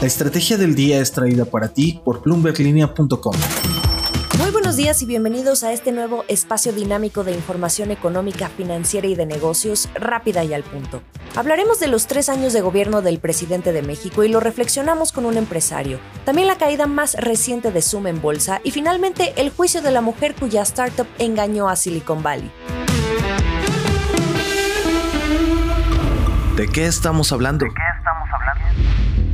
La estrategia del día es traída para ti por bloomberglinea.com. Muy buenos días y bienvenidos a este nuevo espacio dinámico de información económica, financiera y de negocios rápida y al punto. Hablaremos de los tres años de gobierno del presidente de México y lo reflexionamos con un empresario. También la caída más reciente de Zoom en bolsa y finalmente el juicio de la mujer cuya startup engañó a Silicon Valley. ¿De qué estamos hablando?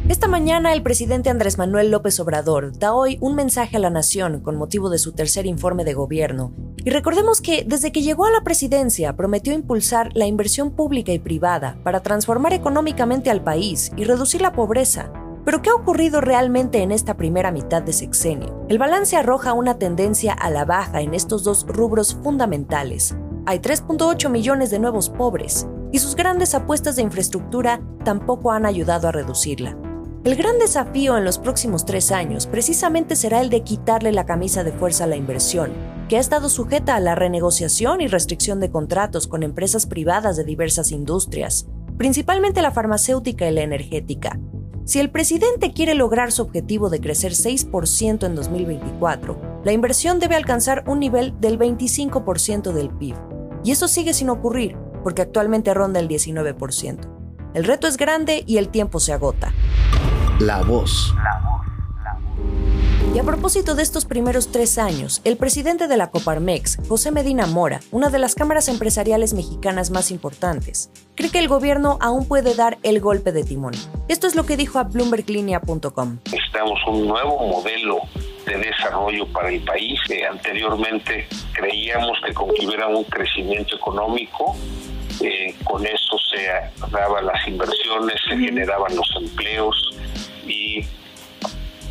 Esta mañana el presidente Andrés Manuel López Obrador da hoy un mensaje a la nación con motivo de su tercer informe de gobierno. Y recordemos que desde que llegó a la presidencia prometió impulsar la inversión pública y privada para transformar económicamente al país y reducir la pobreza. Pero ¿qué ha ocurrido realmente en esta primera mitad de sexenio? El balance arroja una tendencia a la baja en estos dos rubros fundamentales. Hay 3.8 millones de nuevos pobres y sus grandes apuestas de infraestructura tampoco han ayudado a reducirla. El gran desafío en los próximos tres años precisamente será el de quitarle la camisa de fuerza a la inversión, que ha estado sujeta a la renegociación y restricción de contratos con empresas privadas de diversas industrias, principalmente la farmacéutica y la energética. Si el presidente quiere lograr su objetivo de crecer 6% en 2024, la inversión debe alcanzar un nivel del 25% del PIB. Y eso sigue sin ocurrir, porque actualmente ronda el 19%. El reto es grande y el tiempo se agota. La voz. Y a propósito de estos primeros tres años, el presidente de la Coparmex, José Medina Mora, una de las cámaras empresariales mexicanas más importantes, cree que el gobierno aún puede dar el golpe de timón. Esto es lo que dijo a bloomberglinea.com. Necesitamos un nuevo modelo de desarrollo para el país. Eh, anteriormente creíamos que con que hubiera un crecimiento económico, eh, con eso se daban las inversiones, se generaban los empleos, y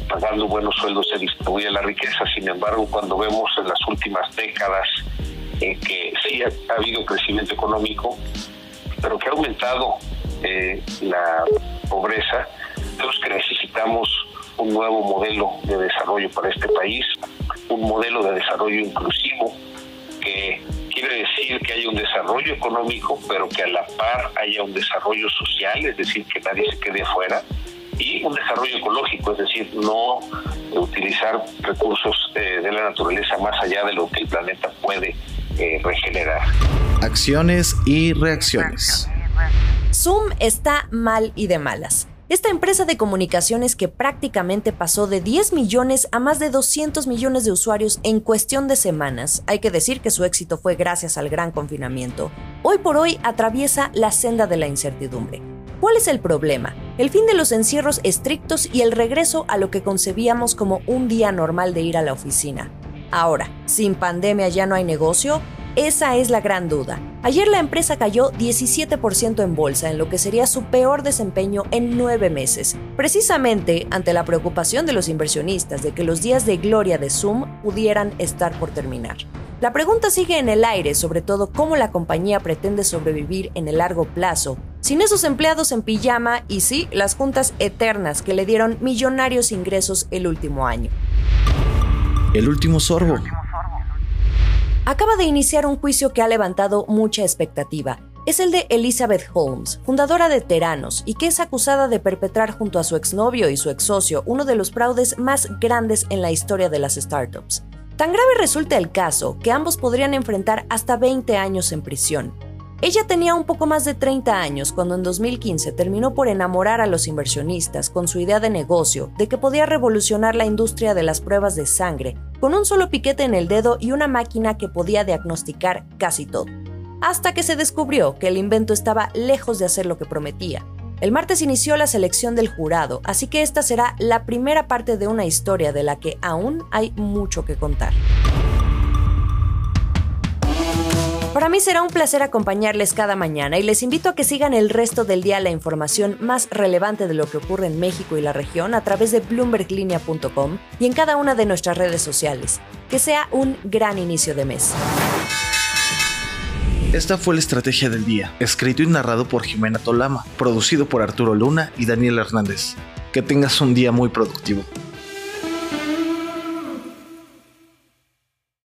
pagando buenos sueldos se distribuye la riqueza. Sin embargo, cuando vemos en las últimas décadas que sí ha, habido crecimiento económico, pero que ha aumentado eh, la pobreza, entonces que necesitamos un nuevo modelo de desarrollo para este país, un modelo de desarrollo inclusivo que quiere decir que haya un desarrollo económico, pero que a la par haya un desarrollo social, es decir, que nadie se quede afuera, y un desarrollo ecológico, es decir, no utilizar recursos eh, de la naturaleza más allá de lo que el planeta puede eh, regenerar. Acciones y reacciones. Zoom está mal y de malas. Esta empresa de comunicaciones que prácticamente pasó de 10 millones a más de 200 millones de usuarios en cuestión de semanas, hay que decir que su éxito fue gracias al gran confinamiento, hoy por hoy atraviesa la senda de la incertidumbre. ¿Cuál es el problema? El fin de los encierros estrictos y el regreso a lo que concebíamos como un día normal de ir a la oficina. Ahora, ¿sin pandemia ya no hay negocio? Esa es la gran duda. Ayer la empresa cayó 17% en bolsa, en lo que sería su peor desempeño en nueve meses, precisamente ante la preocupación de los inversionistas de que los días de gloria de Zoom pudieran estar por terminar. La pregunta sigue en el aire, sobre todo cómo la compañía pretende sobrevivir en el largo plazo sin esos empleados en pijama y sí, las juntas eternas que le dieron millonarios ingresos el último año. El último sorbo. Acaba de iniciar un juicio que ha levantado mucha expectativa. Es el de Elizabeth Holmes, fundadora de Teranos, y que es acusada de perpetrar junto a su exnovio y su exsocio uno de los fraudes más grandes en la historia de las startups. Tan grave resulta el caso que ambos podrían enfrentar hasta 20 años en prisión. Ella tenía un poco más de 30 años cuando en 2015 terminó por enamorar a los inversionistas con su idea de negocio de que podía revolucionar la industria de las pruebas de sangre con un solo piquete en el dedo y una máquina que podía diagnosticar casi todo. Hasta que se descubrió que el invento estaba lejos de hacer lo que prometía. El martes inició la selección del jurado, así que esta será la primera parte de una historia de la que aún hay mucho que contar. Para mí será un placer acompañarles cada mañana y les invito a que sigan el resto del día la información más relevante de lo que ocurre en México y la región a través de bloomberglinea.com y en cada una de nuestras redes sociales. Que sea un gran inicio de mes. Esta fue la estrategia del día, escrito y narrado por Jimena Tolama, producido por Arturo Luna y Daniel Hernández. Que tengas un día muy productivo.